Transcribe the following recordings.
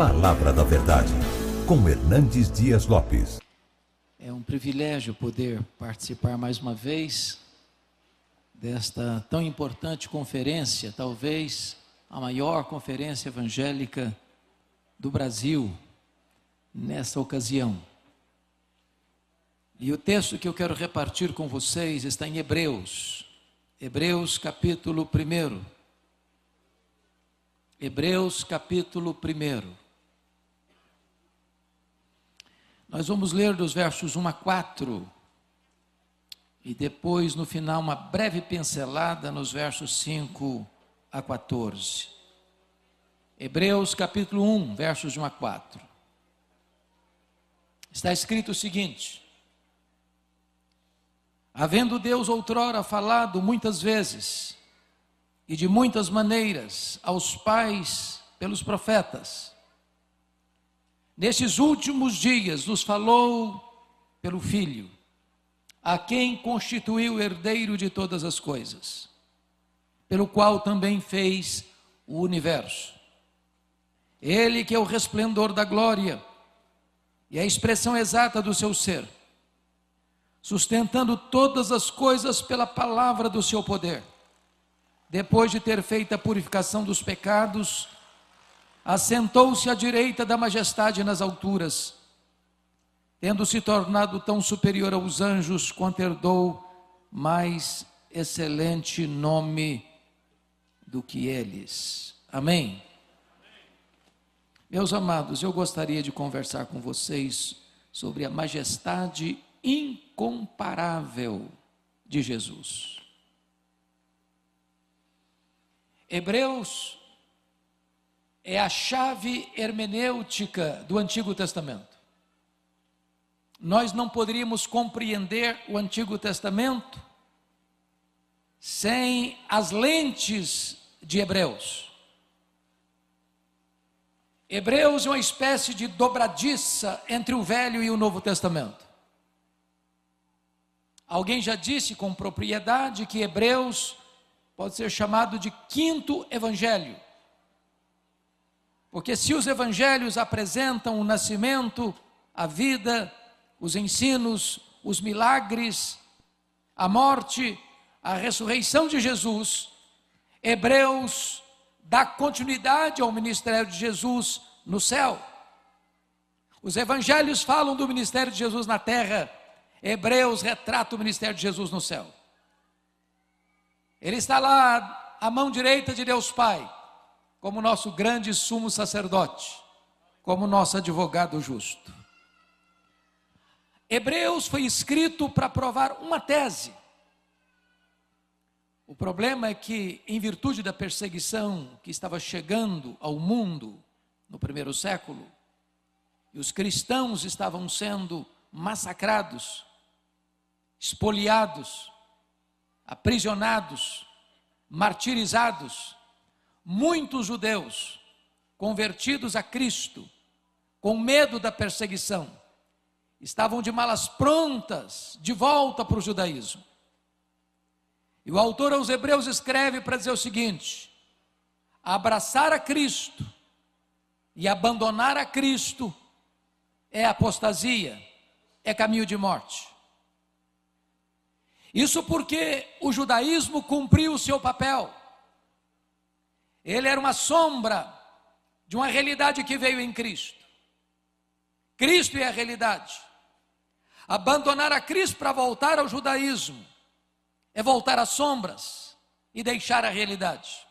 Palavra da Verdade, com Hernandes Dias Lopes. É um privilégio poder participar mais uma vez desta tão importante conferência, talvez a maior conferência evangélica do Brasil nessa ocasião. E o texto que eu quero repartir com vocês está em Hebreus, Hebreus capítulo 1. Hebreus capítulo 1. Nós vamos ler dos versos 1 a 4 e depois, no final, uma breve pincelada nos versos 5 a 14. Hebreus capítulo 1, versos de 1 a 4. Está escrito o seguinte: Havendo Deus outrora falado muitas vezes e de muitas maneiras aos pais pelos profetas, Nesses últimos dias nos falou pelo Filho, a quem constituiu herdeiro de todas as coisas, pelo qual também fez o universo. Ele que é o resplendor da glória e a expressão exata do seu ser, sustentando todas as coisas pela palavra do seu poder. Depois de ter feito a purificação dos pecados, assentou-se à direita da majestade nas alturas, tendo se tornado tão superior aos anjos quanto herdou mais excelente nome do que eles. Amém? Meus amados, eu gostaria de conversar com vocês sobre a majestade incomparável de Jesus. Hebreus é a chave hermenêutica do Antigo Testamento. Nós não poderíamos compreender o Antigo Testamento sem as lentes de Hebreus. Hebreus é uma espécie de dobradiça entre o Velho e o Novo Testamento. Alguém já disse com propriedade que Hebreus pode ser chamado de quinto evangelho. Porque se os evangelhos apresentam o nascimento, a vida, os ensinos, os milagres, a morte, a ressurreição de Jesus, Hebreus dá continuidade ao ministério de Jesus no céu. Os evangelhos falam do ministério de Jesus na terra, Hebreus retrata o ministério de Jesus no céu. Ele está lá à mão direita de Deus Pai como nosso grande sumo sacerdote, como nosso advogado justo. Hebreus foi escrito para provar uma tese. O problema é que, em virtude da perseguição que estava chegando ao mundo no primeiro século, e os cristãos estavam sendo massacrados, espoliados, aprisionados, martirizados, muitos judeus convertidos a Cristo, com medo da perseguição, estavam de malas prontas de volta para o judaísmo. E o autor aos Hebreus escreve para dizer o seguinte: abraçar a Cristo e abandonar a Cristo é apostasia, é caminho de morte. Isso porque o judaísmo cumpriu o seu papel. Ele era uma sombra de uma realidade que veio em Cristo. Cristo é a realidade. Abandonar a Cristo para voltar ao judaísmo é voltar às sombras e deixar a realidade.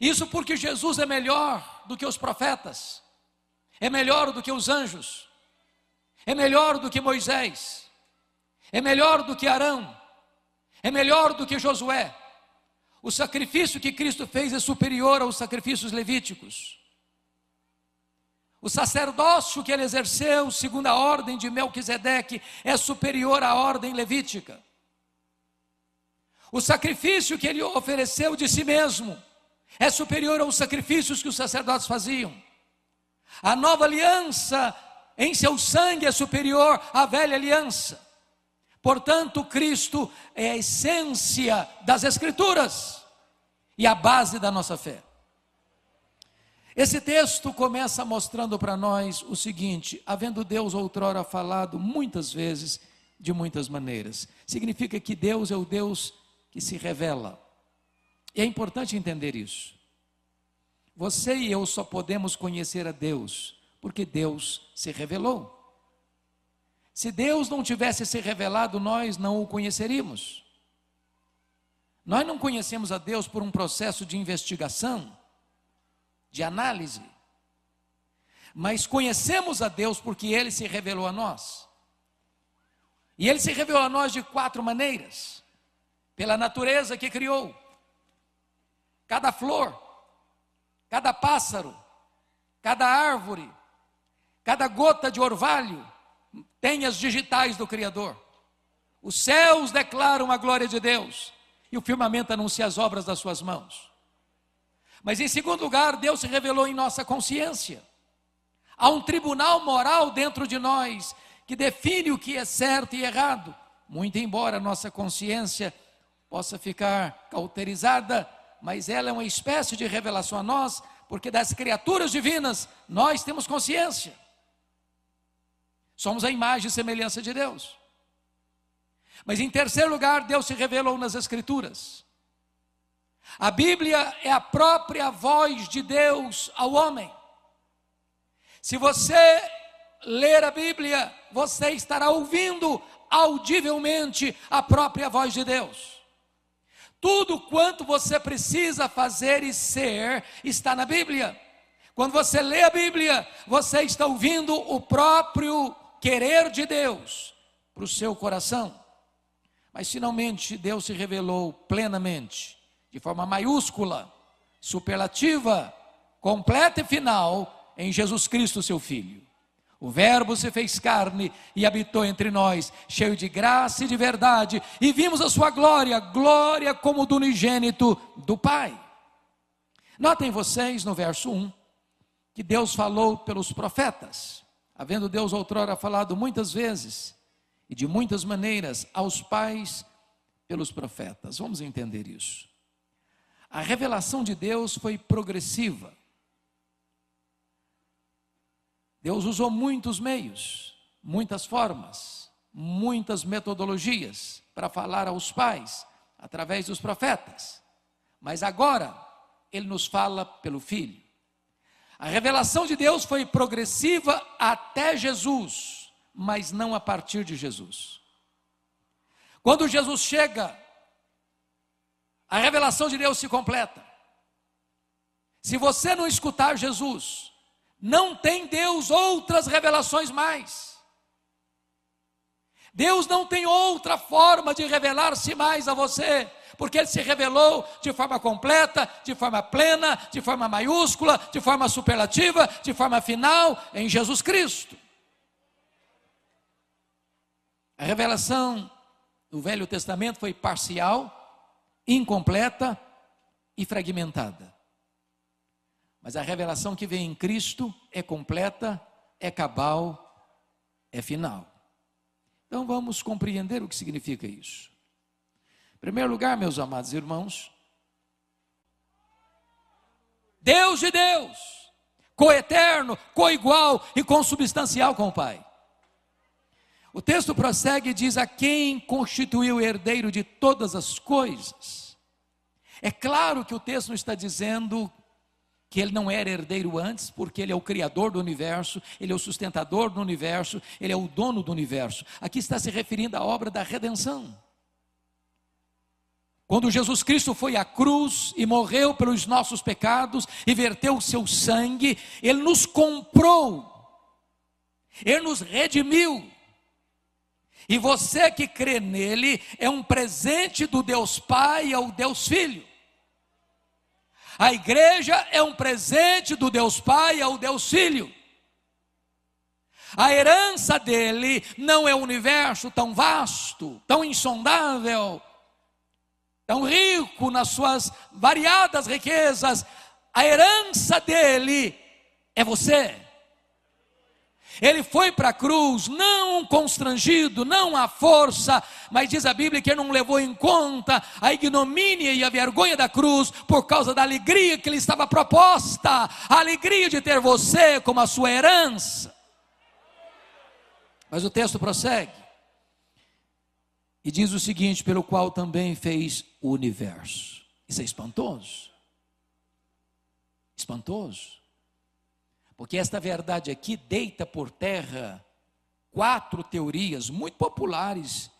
Isso porque Jesus é melhor do que os profetas, é melhor do que os anjos, é melhor do que Moisés, é melhor do que Arão, é melhor do que Josué, o sacrifício que Cristo fez é superior aos sacrifícios levíticos. O sacerdócio que ele exerceu, segundo a ordem de Melquisedeque, é superior à ordem levítica. O sacrifício que ele ofereceu de si mesmo é superior aos sacrifícios que os sacerdotes faziam. A nova aliança em seu sangue é superior à velha aliança. Portanto, Cristo é a essência das Escrituras e a base da nossa fé. Esse texto começa mostrando para nós o seguinte: havendo Deus outrora falado muitas vezes, de muitas maneiras, significa que Deus é o Deus que se revela. E é importante entender isso. Você e eu só podemos conhecer a Deus porque Deus se revelou. Se Deus não tivesse se revelado, nós não o conheceríamos. Nós não conhecemos a Deus por um processo de investigação, de análise, mas conhecemos a Deus porque Ele se revelou a nós. E Ele se revelou a nós de quatro maneiras: pela natureza que criou, cada flor, cada pássaro, cada árvore, cada gota de orvalho tem as digitais do Criador. Os céus declaram a glória de Deus e o firmamento anuncia as obras das suas mãos. Mas em segundo lugar, Deus se revelou em nossa consciência. Há um tribunal moral dentro de nós que define o que é certo e errado. Muito embora nossa consciência possa ficar cauterizada, mas ela é uma espécie de revelação a nós, porque das criaturas divinas nós temos consciência. Somos a imagem e semelhança de Deus. Mas em terceiro lugar, Deus se revelou nas Escrituras. A Bíblia é a própria voz de Deus ao homem. Se você ler a Bíblia, você estará ouvindo audivelmente a própria voz de Deus. Tudo quanto você precisa fazer e ser está na Bíblia. Quando você lê a Bíblia, você está ouvindo o próprio querer de Deus para o seu coração. Mas finalmente Deus se revelou plenamente, de forma maiúscula, superlativa, completa e final, em Jesus Cristo, seu Filho. O Verbo se fez carne e habitou entre nós, cheio de graça e de verdade, e vimos a sua glória, glória como do unigênito do Pai. Notem vocês no verso 1 que Deus falou pelos profetas havendo Deus outrora falado muitas vezes e de muitas maneiras aos pais pelos profetas. Vamos entender isso. A revelação de Deus foi progressiva. Deus usou muitos meios, muitas formas, muitas metodologias para falar aos pais através dos profetas. Mas agora ele nos fala pelo filho. A revelação de Deus foi progressiva até Jesus, mas não a partir de Jesus. Quando Jesus chega, a revelação de Deus se completa. Se você não escutar Jesus, não tem Deus outras revelações mais. Deus não tem outra forma de revelar-se mais a você porque ele se revelou de forma completa, de forma plena, de forma maiúscula, de forma superlativa, de forma final em Jesus Cristo. A revelação do Velho Testamento foi parcial, incompleta e fragmentada. Mas a revelação que vem em Cristo é completa, é cabal, é final. Vamos compreender o que significa isso. Em primeiro lugar, meus amados irmãos, Deus de Deus, coeterno, coigual e consubstancial com o Pai. O texto prossegue e diz: A quem constituiu o herdeiro de todas as coisas. É claro que o texto não está dizendo que ele não era herdeiro antes, porque ele é o criador do universo, ele é o sustentador do universo, ele é o dono do universo. Aqui está se referindo à obra da redenção. Quando Jesus Cristo foi à cruz e morreu pelos nossos pecados e verteu o seu sangue, Ele nos comprou, Ele nos redimiu. E você que crê nele é um presente do Deus Pai ao Deus Filho. A igreja é um presente do Deus Pai ao Deus Filho. A herança dele não é um universo tão vasto, tão insondável, tão rico nas suas variadas riquezas, a herança dele é você. Ele foi para a cruz, não constrangido, não à força, mas diz a Bíblia que ele não levou em conta a ignomínia e a vergonha da cruz por causa da alegria que lhe estava proposta a alegria de ter você como a sua herança. Mas o texto prossegue e diz o seguinte: pelo qual também fez o universo. Isso é espantoso. Espantoso. Porque esta verdade aqui deita por terra quatro teorias muito populares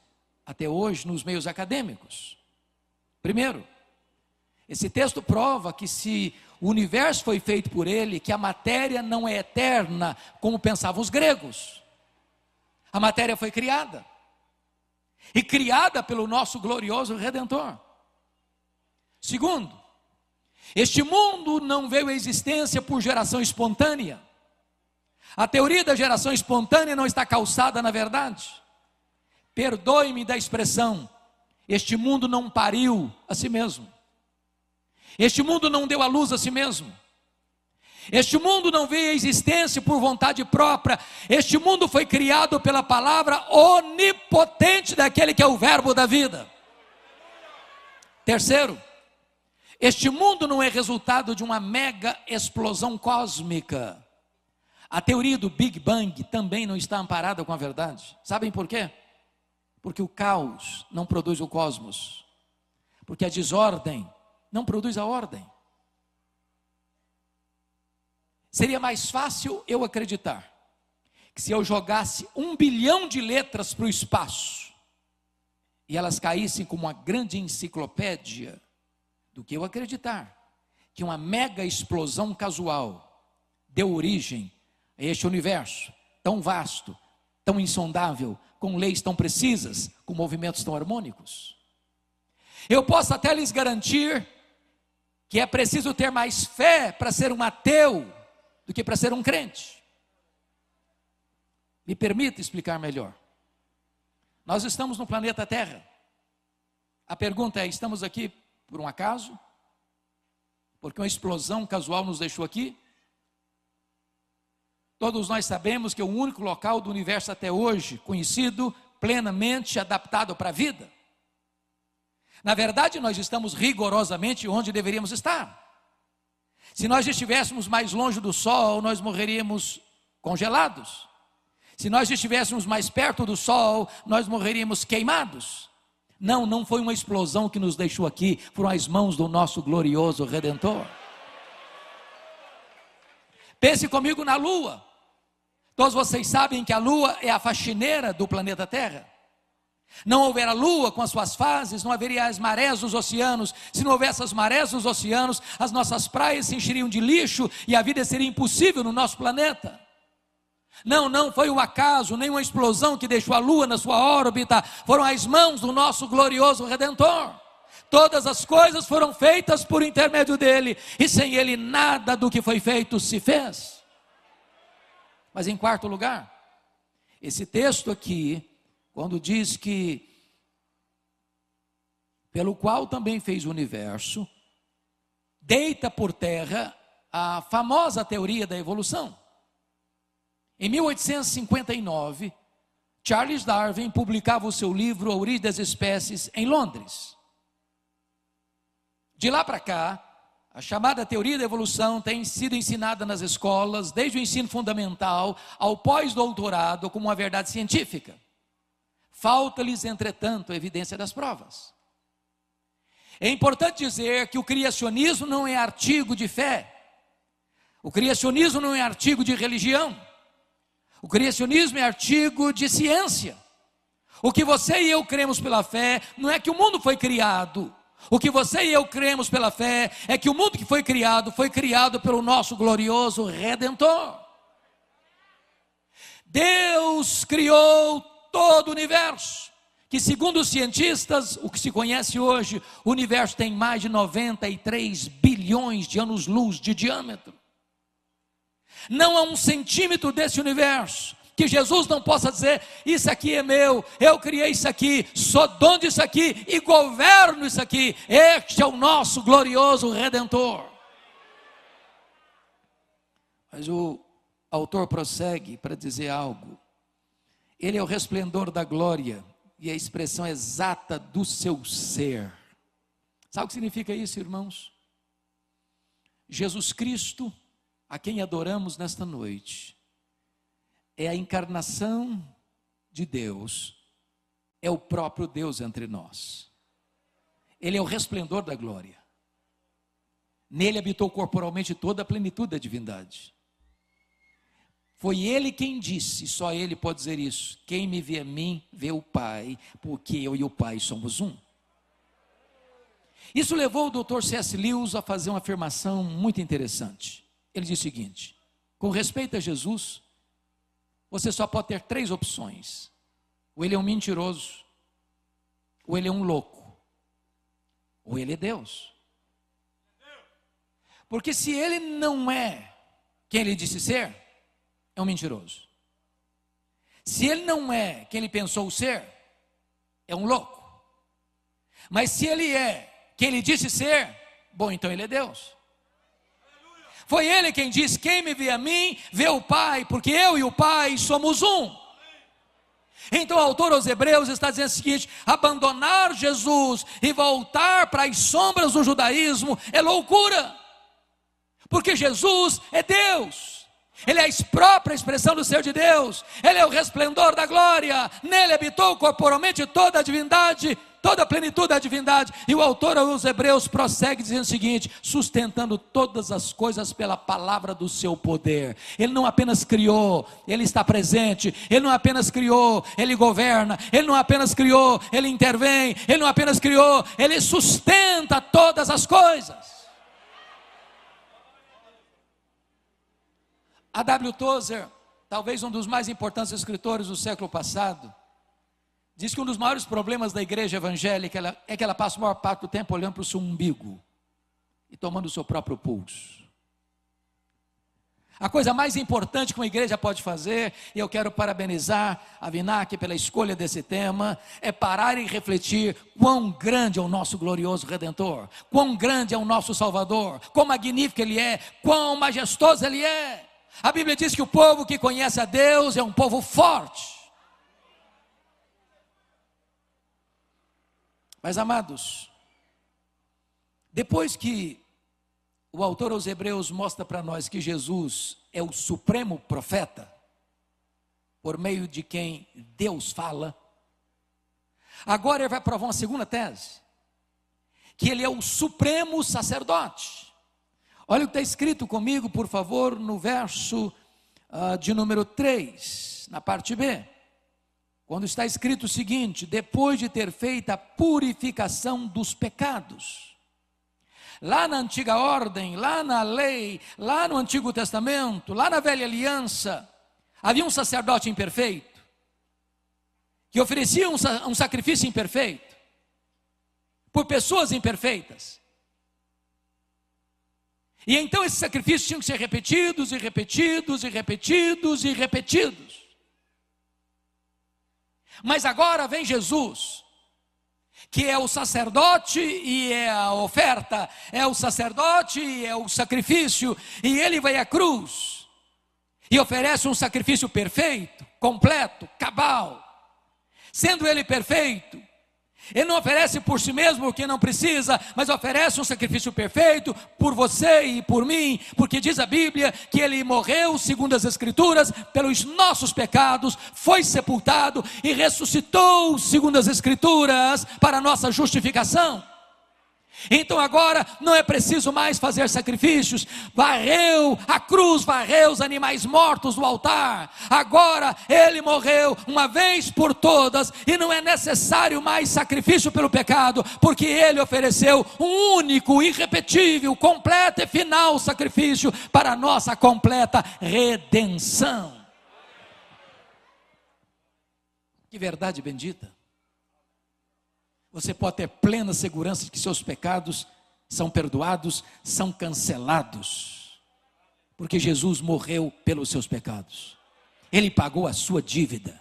até hoje nos meios acadêmicos. Primeiro, esse texto prova que se o universo foi feito por ele, que a matéria não é eterna, como pensavam os gregos. A matéria foi criada. E criada pelo nosso glorioso redentor. Segundo, este mundo não veio à existência por geração espontânea. A teoria da geração espontânea não está calçada na verdade. Perdoe-me da expressão, este mundo não pariu a si mesmo. Este mundo não deu à luz a si mesmo. Este mundo não veio à existência por vontade própria. Este mundo foi criado pela palavra onipotente daquele que é o Verbo da vida. Terceiro, este mundo não é resultado de uma mega explosão cósmica. A teoria do Big Bang também não está amparada com a verdade. Sabem por quê? Porque o caos não produz o cosmos. Porque a desordem não produz a ordem. Seria mais fácil eu acreditar que se eu jogasse um bilhão de letras para o espaço e elas caíssem como uma grande enciclopédia, do que eu acreditar que uma mega explosão casual deu origem a este universo tão vasto, tão insondável, com leis tão precisas, com movimentos tão harmônicos. Eu posso até lhes garantir que é preciso ter mais fé para ser um ateu do que para ser um crente. Me permita explicar melhor. Nós estamos no planeta Terra. A pergunta é: estamos aqui por um acaso? Porque uma explosão casual nos deixou aqui? Todos nós sabemos que é o único local do universo até hoje conhecido, plenamente adaptado para a vida. Na verdade, nós estamos rigorosamente onde deveríamos estar. Se nós estivéssemos mais longe do Sol, nós morreríamos congelados. Se nós estivéssemos mais perto do Sol, nós morreríamos queimados. Não, não foi uma explosão que nos deixou aqui, foram as mãos do nosso glorioso Redentor. Pense comigo na Lua. Todos vocês sabem que a Lua é a faxineira do planeta Terra. Não houver a lua com as suas fases, não haveria as marés dos oceanos. Se não houvesse as marés dos oceanos, as nossas praias se encheriam de lixo e a vida seria impossível no nosso planeta. Não, não foi um acaso, nem uma explosão que deixou a lua na sua órbita, foram as mãos do nosso glorioso redentor. Todas as coisas foram feitas por intermédio dele, e sem ele nada do que foi feito se fez. Mas em quarto lugar, esse texto aqui, quando diz que pelo qual também fez o universo, deita por terra a famosa teoria da evolução. Em 1859, Charles Darwin publicava o seu livro A Origem das Espécies em Londres. De lá para cá, a chamada teoria da evolução tem sido ensinada nas escolas, desde o ensino fundamental ao pós-doutorado, como uma verdade científica. Falta-lhes, entretanto, a evidência das provas. É importante dizer que o criacionismo não é artigo de fé, o criacionismo não é artigo de religião. O criacionismo é artigo de ciência. O que você e eu cremos pela fé não é que o mundo foi criado. O que você e eu cremos pela fé é que o mundo que foi criado foi criado pelo nosso glorioso redentor. Deus criou todo o universo, que segundo os cientistas, o que se conhece hoje, o universo tem mais de 93 bilhões de anos-luz de diâmetro. Não há um centímetro desse universo que Jesus não possa dizer: Isso aqui é meu, eu criei isso aqui, sou dono disso aqui e governo isso aqui. Este é o nosso glorioso redentor. Mas o autor prossegue para dizer algo. Ele é o resplendor da glória e a expressão exata do seu ser. Sabe o que significa isso, irmãos? Jesus Cristo, a quem adoramos nesta noite, é a encarnação de Deus, é o próprio Deus entre nós. Ele é o resplendor da glória. Nele habitou corporalmente toda a plenitude da divindade. Foi ele quem disse, só ele pode dizer isso: quem me vê a mim, vê o Pai, porque eu e o Pai somos um. Isso levou o Dr. C.S. Lewis a fazer uma afirmação muito interessante. Ele diz o seguinte: com respeito a Jesus, você só pode ter três opções: ou ele é um mentiroso, ou ele é um louco, ou ele é Deus. Porque se ele não é quem ele disse ser, é um mentiroso. Se ele não é quem ele pensou ser, é um louco. Mas se ele é quem ele disse ser, bom, então ele é Deus. Foi ele quem disse: Quem me vê a mim, vê o Pai, porque eu e o Pai somos um. Então o autor aos Hebreus está dizendo o seguinte: abandonar Jesus e voltar para as sombras do judaísmo é loucura, porque Jesus é Deus. Ele é a própria expressão do ser de Deus, Ele é o resplendor da glória, nele habitou corporalmente toda a divindade, toda a plenitude da divindade. E o autor aos Hebreus prossegue dizendo o seguinte: sustentando todas as coisas pela palavra do seu poder. Ele não apenas criou, ele está presente. Ele não apenas criou, ele governa. Ele não apenas criou, ele intervém. Ele não apenas criou, ele sustenta todas as coisas. A W. Tozer, talvez um dos mais importantes escritores do século passado, diz que um dos maiores problemas da igreja evangélica é que ela passa a maior parte do tempo olhando para o seu umbigo e tomando o seu próprio pulso. A coisa mais importante que uma igreja pode fazer, e eu quero parabenizar a Vinac pela escolha desse tema, é parar e refletir quão grande é o nosso glorioso Redentor, quão grande é o nosso Salvador, quão magnífico Ele é, quão majestoso Ele é. A Bíblia diz que o povo que conhece a Deus é um povo forte. Mas amados, depois que o autor aos Hebreus mostra para nós que Jesus é o supremo profeta, por meio de quem Deus fala, agora ele vai provar uma segunda tese, que ele é o supremo sacerdote. Olha o que está escrito comigo, por favor, no verso uh, de número 3, na parte B. Quando está escrito o seguinte: depois de ter feito a purificação dos pecados. Lá na antiga ordem, lá na lei, lá no Antigo Testamento, lá na velha aliança, havia um sacerdote imperfeito, que oferecia um, um sacrifício imperfeito, por pessoas imperfeitas. E então esses sacrifícios tinham que ser repetidos e repetidos e repetidos e repetidos. Mas agora vem Jesus, que é o sacerdote e é a oferta, é o sacerdote e é o sacrifício, e ele vai à cruz e oferece um sacrifício perfeito, completo, cabal. Sendo ele perfeito, ele não oferece por si mesmo o que não precisa, mas oferece um sacrifício perfeito por você e por mim, porque diz a Bíblia que ele morreu, segundo as Escrituras, pelos nossos pecados, foi sepultado e ressuscitou, segundo as Escrituras, para nossa justificação. Então agora não é preciso mais fazer sacrifícios, varreu a cruz, varreu os animais mortos do altar. Agora ele morreu uma vez por todas e não é necessário mais sacrifício pelo pecado, porque ele ofereceu um único, irrepetível, completo e final sacrifício para a nossa completa redenção. Que verdade bendita. Você pode ter plena segurança de que seus pecados são perdoados, são cancelados, porque Jesus morreu pelos seus pecados, Ele pagou a sua dívida.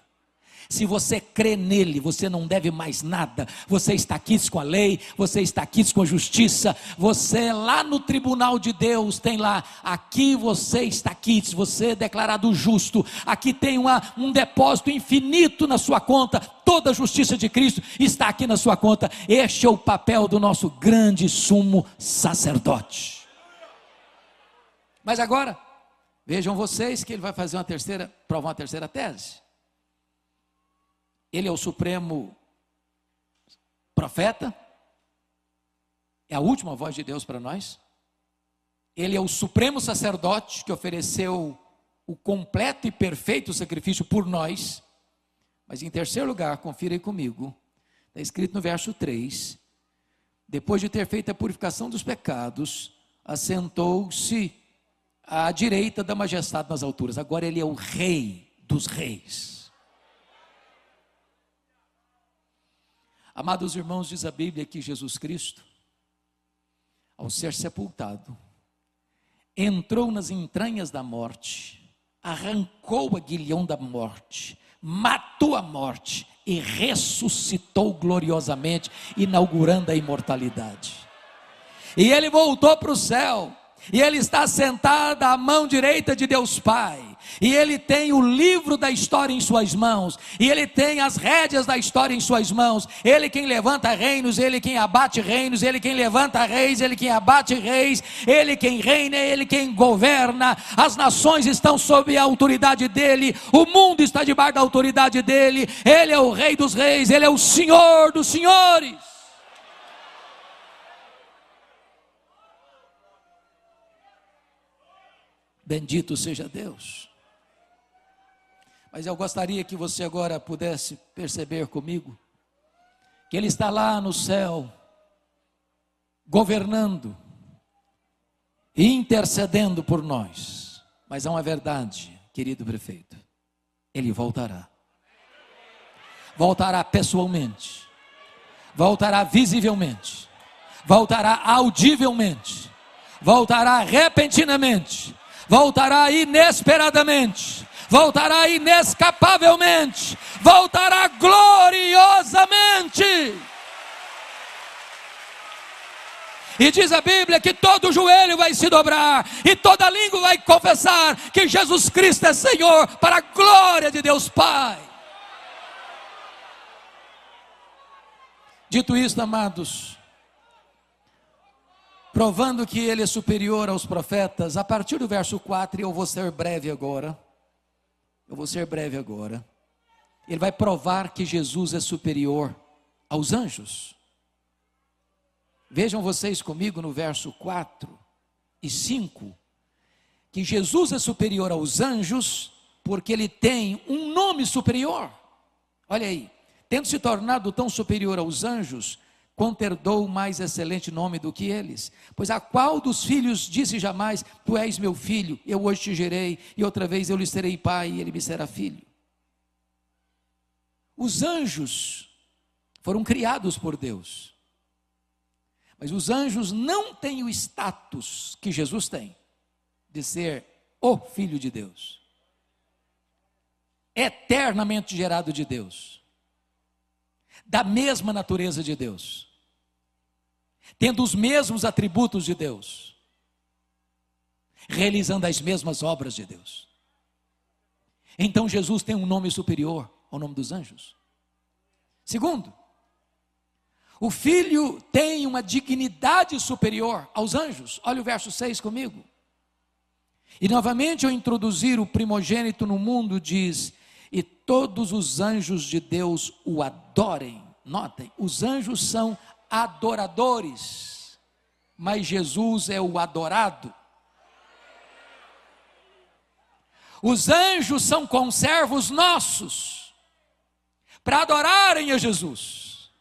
Se você crê nele, você não deve mais nada. Você está quites com a lei, você está quites com a justiça. Você lá no tribunal de Deus tem lá, aqui você está quites, você é declarado justo. Aqui tem uma, um depósito infinito na sua conta. Toda a justiça de Cristo está aqui na sua conta. Este é o papel do nosso grande sumo sacerdote. Mas agora, vejam vocês que ele vai fazer uma terceira, provar uma terceira tese. Ele é o supremo profeta, é a última voz de Deus para nós. Ele é o supremo sacerdote que ofereceu o completo e perfeito sacrifício por nós. Mas em terceiro lugar, confira aí comigo, está escrito no verso 3: depois de ter feito a purificação dos pecados, assentou-se à direita da majestade nas alturas. Agora ele é o rei dos reis. Amados irmãos, diz a Bíblia que Jesus Cristo, ao ser sepultado, entrou nas entranhas da morte, arrancou o aguilhão da morte, matou a morte e ressuscitou gloriosamente, inaugurando a imortalidade. E ele voltou para o céu, e ele está sentado à mão direita de Deus Pai e ele tem o livro da história em suas mãos, e ele tem as rédeas da história em suas mãos. Ele quem levanta reinos, ele quem abate reinos, ele quem levanta reis, ele quem abate reis, ele quem reina, ele quem governa. As nações estão sob a autoridade dele, o mundo está debaixo da autoridade dele. Ele é o rei dos reis, ele é o senhor dos senhores. Bendito seja Deus. Mas eu gostaria que você agora pudesse perceber comigo que Ele está lá no céu, governando e intercedendo por nós. Mas há uma verdade, querido prefeito: Ele voltará. Voltará pessoalmente, voltará visivelmente, voltará audivelmente, voltará repentinamente, voltará inesperadamente voltará inescapavelmente, voltará gloriosamente. E diz a Bíblia que todo joelho vai se dobrar e toda língua vai confessar que Jesus Cristo é Senhor para a glória de Deus Pai. Dito isto, amados, provando que ele é superior aos profetas, a partir do verso 4, eu vou ser breve agora. Eu vou ser breve agora. Ele vai provar que Jesus é superior aos anjos. Vejam vocês comigo no verso 4 e 5, que Jesus é superior aos anjos, porque ele tem um nome superior. Olha aí, tendo se tornado tão superior aos anjos, quanto herdou mais excelente nome do que eles. Pois a qual dos filhos disse jamais: Tu és meu filho, eu hoje te gerei, e outra vez eu lhe serei pai, e ele me será filho. Os anjos foram criados por Deus, mas os anjos não têm o status que Jesus tem, de ser o Filho de Deus, eternamente gerado de Deus, da mesma natureza de Deus tendo os mesmos atributos de Deus, realizando as mesmas obras de Deus. Então Jesus tem um nome superior ao nome dos anjos. Segundo, o filho tem uma dignidade superior aos anjos. Olha o verso 6 comigo. E novamente, ao introduzir o primogênito no mundo, diz: E todos os anjos de Deus o adorem. Notem, os anjos são adoradores, mas Jesus é o adorado. Os anjos são conservos nossos para adorarem a Jesus.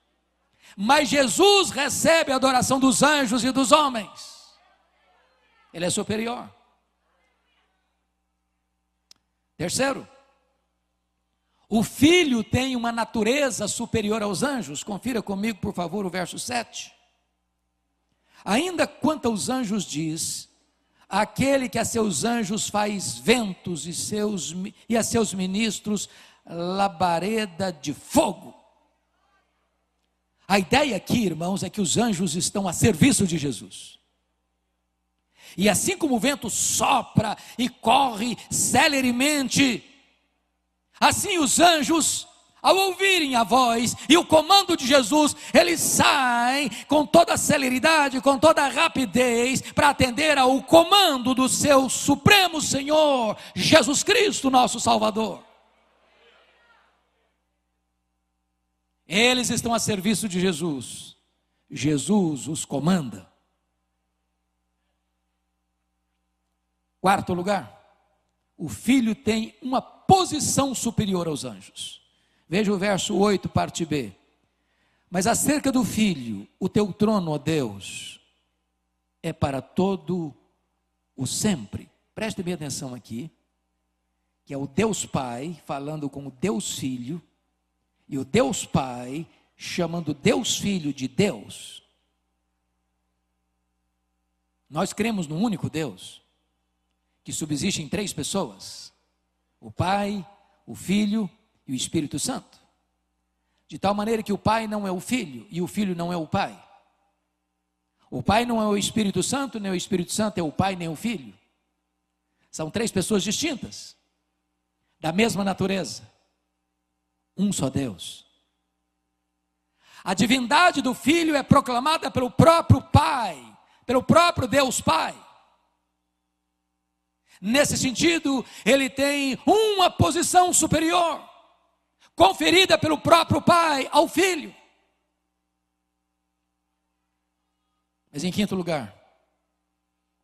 Mas Jesus recebe a adoração dos anjos e dos homens. Ele é superior. Terceiro, o filho tem uma natureza superior aos anjos. Confira comigo, por favor, o verso 7. Ainda quanto aos anjos diz: aquele que a seus anjos faz ventos e, seus, e a seus ministros labareda de fogo. A ideia aqui, irmãos, é que os anjos estão a serviço de Jesus. E assim como o vento sopra e corre celeremente, assim os anjos ao ouvirem a voz e o comando de Jesus, eles saem com toda celeridade, com toda rapidez, para atender ao comando do seu Supremo Senhor, Jesus Cristo, nosso Salvador. Eles estão a serviço de Jesus, Jesus os comanda. Quarto lugar, o filho tem uma posição superior aos anjos. Veja o verso 8, parte B. Mas acerca do filho, o teu trono, ó Deus, é para todo o sempre. Preste bem atenção aqui, que é o Deus Pai falando com o Deus Filho, e o Deus Pai chamando Deus Filho de Deus. Nós cremos num único Deus, que subsiste em três pessoas: o Pai, o Filho e o Espírito Santo. De tal maneira que o Pai não é o Filho e o Filho não é o Pai. O Pai não é o Espírito Santo, nem o Espírito Santo é o Pai, nem o Filho. São três pessoas distintas, da mesma natureza. Um só Deus. A divindade do Filho é proclamada pelo próprio Pai, pelo próprio Deus Pai. Nesse sentido, ele tem uma posição superior conferida pelo próprio pai ao filho. Mas em quinto lugar,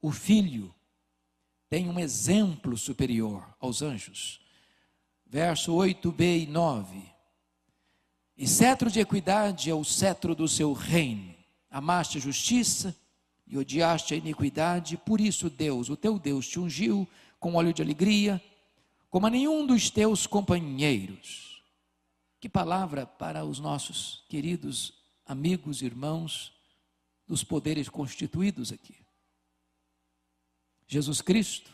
o filho tem um exemplo superior aos anjos. Verso 8b e 9. E cetro de equidade é o cetro do seu reino. Amaste a justiça e odiaste a iniquidade, por isso Deus, o teu Deus, te ungiu com óleo de alegria, como a nenhum dos teus companheiros. Que palavra para os nossos queridos amigos, irmãos dos poderes constituídos aqui. Jesus Cristo,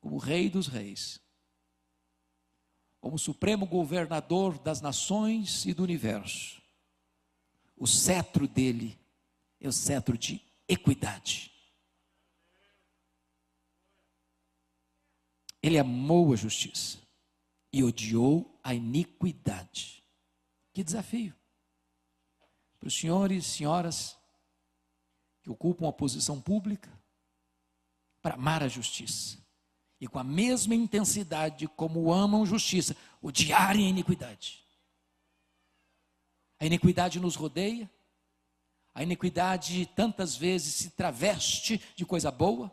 como Rei dos Reis, como Supremo Governador das nações e do universo, o cetro dele é o cetro de equidade. Ele amou a justiça e odiou a iniquidade. Que desafio. Para os senhores e senhoras que ocupam a posição pública, para amar a justiça. E com a mesma intensidade como amam justiça, odiarem a iniquidade. A iniquidade nos rodeia, a iniquidade tantas vezes se traveste de coisa boa,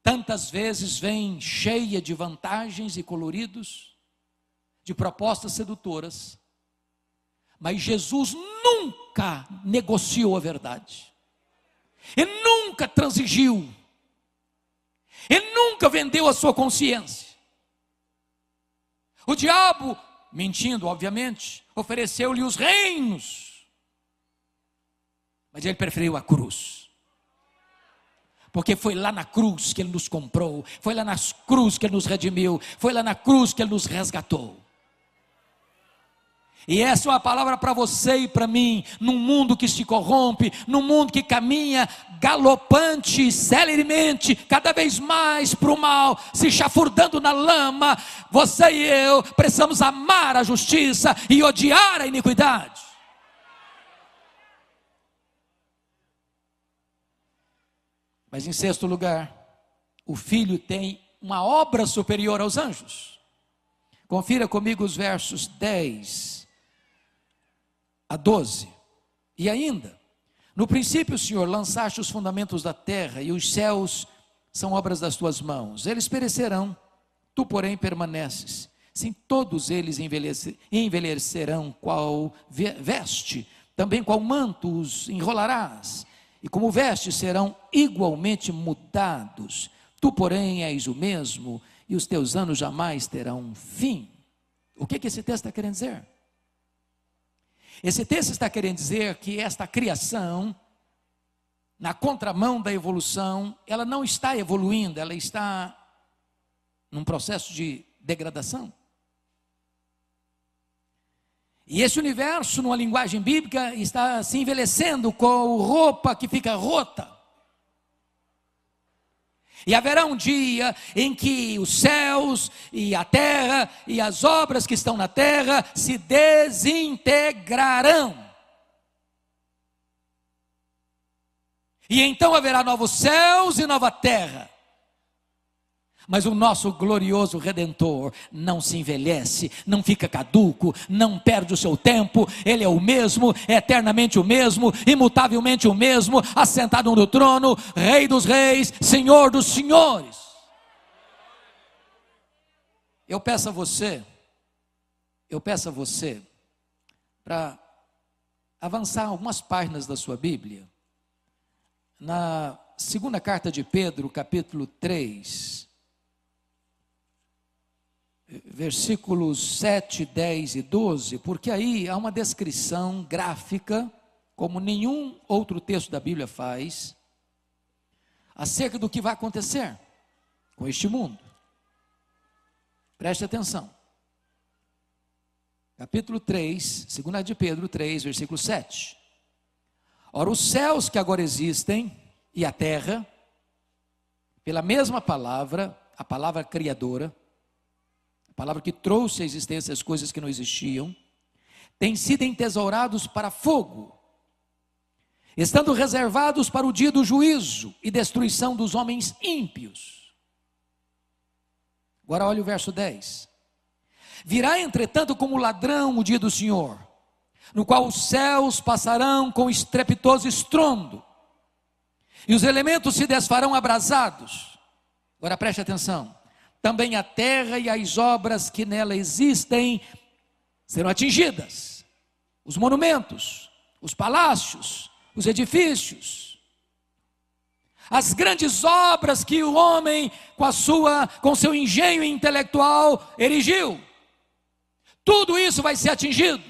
tantas vezes vem cheia de vantagens e coloridos, de propostas sedutoras, mas Jesus nunca negociou a verdade. Ele nunca transigiu. Ele nunca vendeu a sua consciência. O diabo, mentindo, obviamente, ofereceu-lhe os reinos. Mas ele preferiu a cruz. Porque foi lá na cruz que ele nos comprou, foi lá na cruz que ele nos redimiu, foi lá na cruz que ele nos resgatou. E essa é uma palavra para você e para mim, num mundo que se corrompe, num mundo que caminha galopante, celeremente, cada vez mais para o mal, se chafurdando na lama. Você e eu precisamos amar a justiça e odiar a iniquidade. Mas em sexto lugar, o filho tem uma obra superior aos anjos. Confira comigo os versos 10 a 12. E ainda, no princípio, Senhor, lançaste os fundamentos da terra e os céus são obras das tuas mãos. Eles perecerão, tu, porém, permaneces. Sim, todos eles envelhecerão qual veste, também qual manto os enrolarás, e como veste serão igualmente mudados. Tu, porém, és o mesmo, e os teus anos jamais terão fim. O que, que esse texto está querendo dizer? Esse texto está querendo dizer que esta criação, na contramão da evolução, ela não está evoluindo, ela está num processo de degradação. E esse universo, numa linguagem bíblica, está se envelhecendo com roupa que fica rota. E haverá um dia em que os céus e a terra e as obras que estão na terra se desintegrarão. E então haverá novos céus e nova terra. Mas o nosso glorioso redentor não se envelhece, não fica caduco, não perde o seu tempo, ele é o mesmo, é eternamente o mesmo, imutavelmente o mesmo, assentado no trono, Rei dos reis, Senhor dos senhores. Eu peço a você, eu peço a você, para avançar algumas páginas da sua Bíblia, na segunda carta de Pedro, capítulo 3 versículos 7, 10 e 12, porque aí há uma descrição gráfica, como nenhum outro texto da Bíblia faz, acerca do que vai acontecer com este mundo. Preste atenção. Capítulo 3, 2 de Pedro 3, versículo 7. Ora, os céus que agora existem e a terra, pela mesma palavra, a palavra criadora, palavra que trouxe à existência as coisas que não existiam, têm sido entesourados para fogo, estando reservados para o dia do juízo e destruição dos homens ímpios. Agora olha o verso 10. Virá, entretanto, como ladrão o dia do Senhor, no qual os céus passarão com estrepitoso estrondo, e os elementos se desfarão abrasados. Agora preste atenção também a terra e as obras que nela existem serão atingidas. Os monumentos, os palácios, os edifícios, as grandes obras que o homem com a sua com seu engenho intelectual erigiu. Tudo isso vai ser atingido.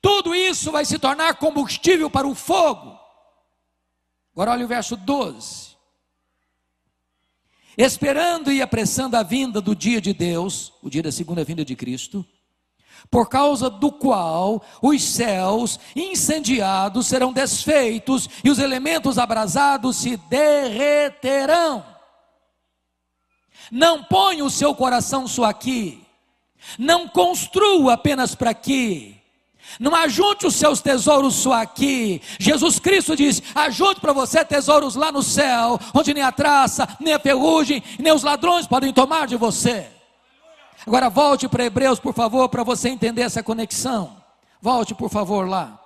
Tudo isso vai se tornar combustível para o fogo. Agora olha o verso 12 esperando e apressando a vinda do dia de Deus, o dia da segunda vinda de Cristo, por causa do qual os céus incendiados serão desfeitos e os elementos abrasados se derreterão. Não ponha o seu coração só aqui, não construa apenas para aqui, não ajunte os seus tesouros só aqui. Jesus Cristo diz: ajunte para você tesouros lá no céu, onde nem a traça, nem a ferrugem, nem os ladrões podem tomar de você. Agora volte para Hebreus, por favor, para você entender essa conexão. Volte, por favor, lá.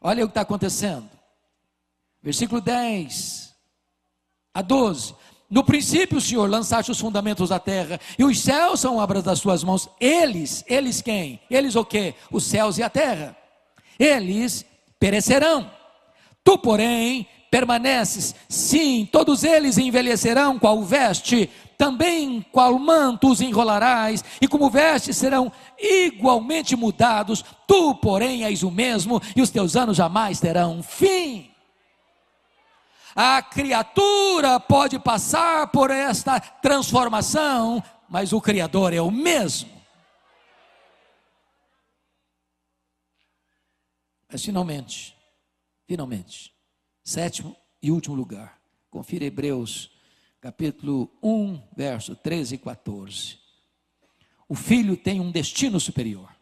Olha o que está acontecendo. Versículo 10 a 12. No princípio, Senhor, lançaste os fundamentos da terra, e os céus são obras das suas mãos. Eles, eles quem? Eles o quê? Os céus e a terra. Eles perecerão. Tu, porém, permaneces. Sim, todos eles envelhecerão qual veste, também qual manto os enrolarás, e como veste serão igualmente mudados. Tu, porém, és o mesmo, e os teus anos jamais terão fim. A criatura pode passar por esta transformação, mas o Criador é o mesmo. Mas finalmente, finalmente, sétimo e último lugar, confira Hebreus capítulo 1, verso 13 e 14. O filho tem um destino superior.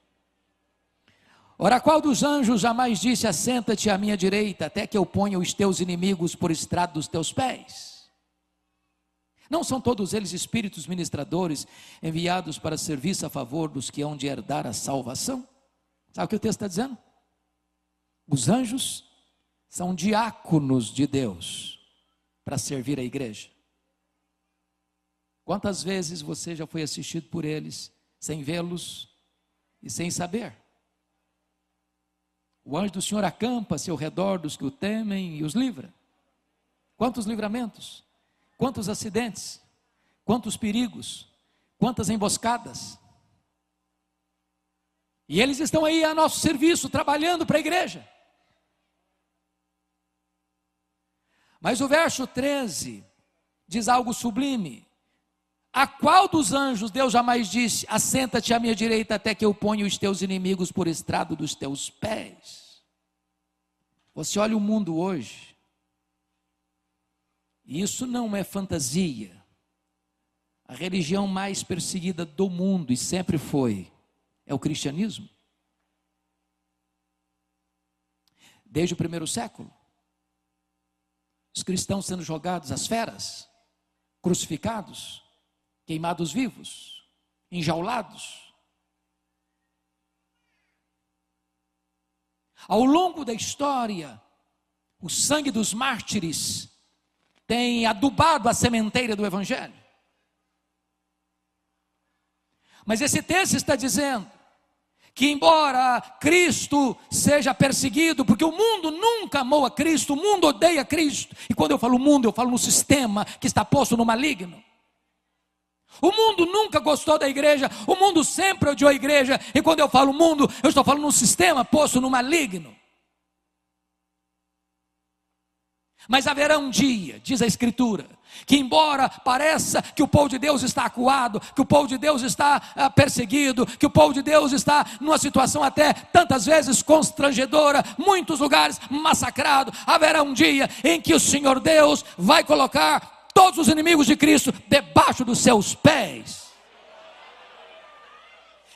Ora, qual dos anjos jamais disse: Assenta-te à minha direita, até que eu ponha os teus inimigos por estrado dos teus pés? Não são todos eles espíritos ministradores enviados para serviço a favor dos que hão de herdar a salvação? Sabe o que o texto está dizendo? Os anjos são diáconos de Deus para servir a igreja. Quantas vezes você já foi assistido por eles sem vê-los e sem saber? O anjo do Senhor acampa-se ao redor dos que o temem e os livra. Quantos livramentos, quantos acidentes, quantos perigos, quantas emboscadas. E eles estão aí a nosso serviço, trabalhando para a igreja. Mas o verso 13 diz algo sublime. A qual dos anjos Deus jamais disse: Assenta-te à minha direita até que eu ponha os teus inimigos por estrado dos teus pés? Você olha o mundo hoje, e isso não é fantasia. A religião mais perseguida do mundo, e sempre foi, é o cristianismo. Desde o primeiro século. Os cristãos sendo jogados às feras, crucificados, queimados vivos, enjaulados. Ao longo da história, o sangue dos mártires tem adubado a sementeira do Evangelho. Mas esse texto está dizendo que, embora Cristo seja perseguido, porque o mundo nunca amou a Cristo, o mundo odeia Cristo, e quando eu falo mundo, eu falo no sistema que está posto no maligno. O mundo nunca gostou da igreja, o mundo sempre odiou a igreja, e quando eu falo mundo, eu estou falando num sistema posto no maligno. Mas haverá um dia, diz a Escritura, que embora pareça que o povo de Deus está acuado, que o povo de Deus está ah, perseguido, que o povo de Deus está numa situação até tantas vezes constrangedora, muitos lugares massacrado, haverá um dia em que o Senhor Deus vai colocar todos os inimigos de Cristo debaixo dos seus pés.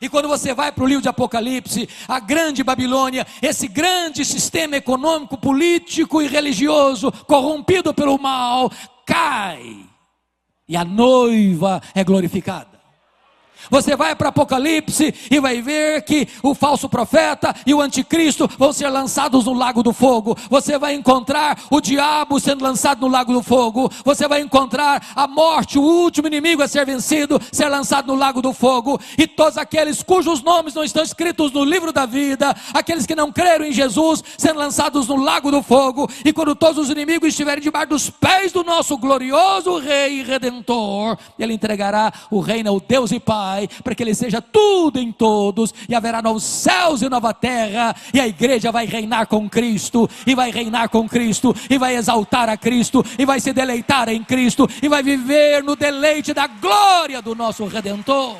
E quando você vai para o livro de Apocalipse, a grande Babilônia, esse grande sistema econômico, político e religioso, corrompido pelo mal, cai. E a noiva é glorificada. Você vai para Apocalipse e vai ver que o falso profeta e o anticristo vão ser lançados no lago do fogo. Você vai encontrar o diabo sendo lançado no lago do fogo. Você vai encontrar a morte, o último inimigo a ser vencido, ser lançado no lago do fogo. E todos aqueles cujos nomes não estão escritos no livro da vida, aqueles que não creram em Jesus, sendo lançados no lago do fogo. E quando todos os inimigos estiverem debaixo dos pés do nosso glorioso Rei e Redentor, Ele entregará o reino ao Deus e Pai Pai, para que Ele seja tudo em todos, e haverá novos céus e nova terra, e a igreja vai reinar com Cristo, e vai reinar com Cristo, e vai exaltar a Cristo, e vai se deleitar em Cristo, e vai viver no deleite da glória do nosso Redentor.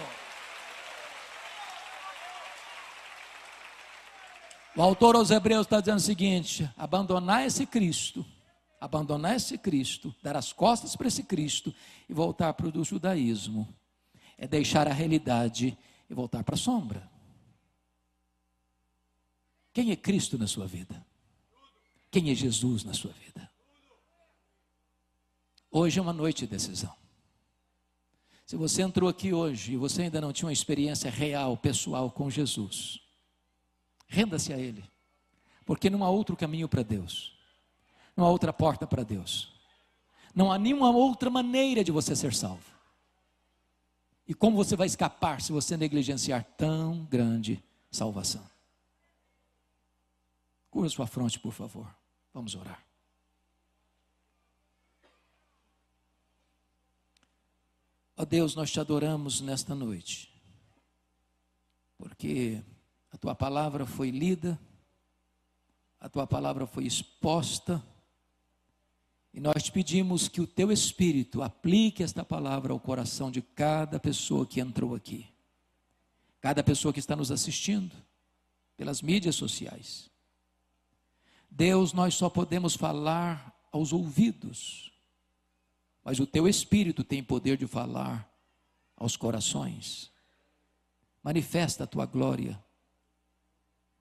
O autor aos Hebreus está dizendo o seguinte: abandonar esse Cristo, abandonar esse Cristo, dar as costas para esse Cristo e voltar para o judaísmo é deixar a realidade e voltar para a sombra. Quem é Cristo na sua vida? Quem é Jesus na sua vida? Hoje é uma noite de decisão. Se você entrou aqui hoje e você ainda não tinha uma experiência real, pessoal com Jesus, renda-se a Ele, porque não há outro caminho para Deus, não há outra porta para Deus, não há nenhuma outra maneira de você ser salvo. E como você vai escapar se você negligenciar tão grande salvação? Cura sua fronte, por favor. Vamos orar. Ó oh Deus, nós te adoramos nesta noite, porque a tua palavra foi lida, a tua palavra foi exposta, e nós te pedimos que o teu Espírito aplique esta palavra ao coração de cada pessoa que entrou aqui, cada pessoa que está nos assistindo pelas mídias sociais. Deus, nós só podemos falar aos ouvidos, mas o teu Espírito tem poder de falar aos corações. Manifesta a tua glória,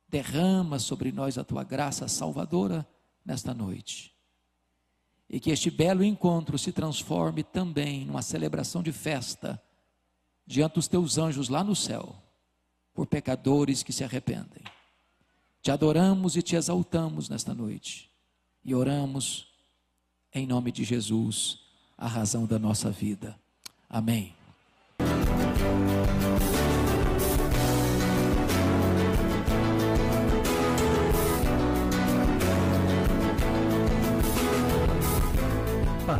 derrama sobre nós a tua graça salvadora nesta noite e que este belo encontro se transforme também numa celebração de festa diante dos teus anjos lá no céu, por pecadores que se arrependem. Te adoramos e te exaltamos nesta noite e oramos em nome de Jesus, a razão da nossa vida. Amém.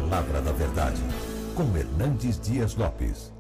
Palavra da Verdade, com Hernandes Dias Lopes.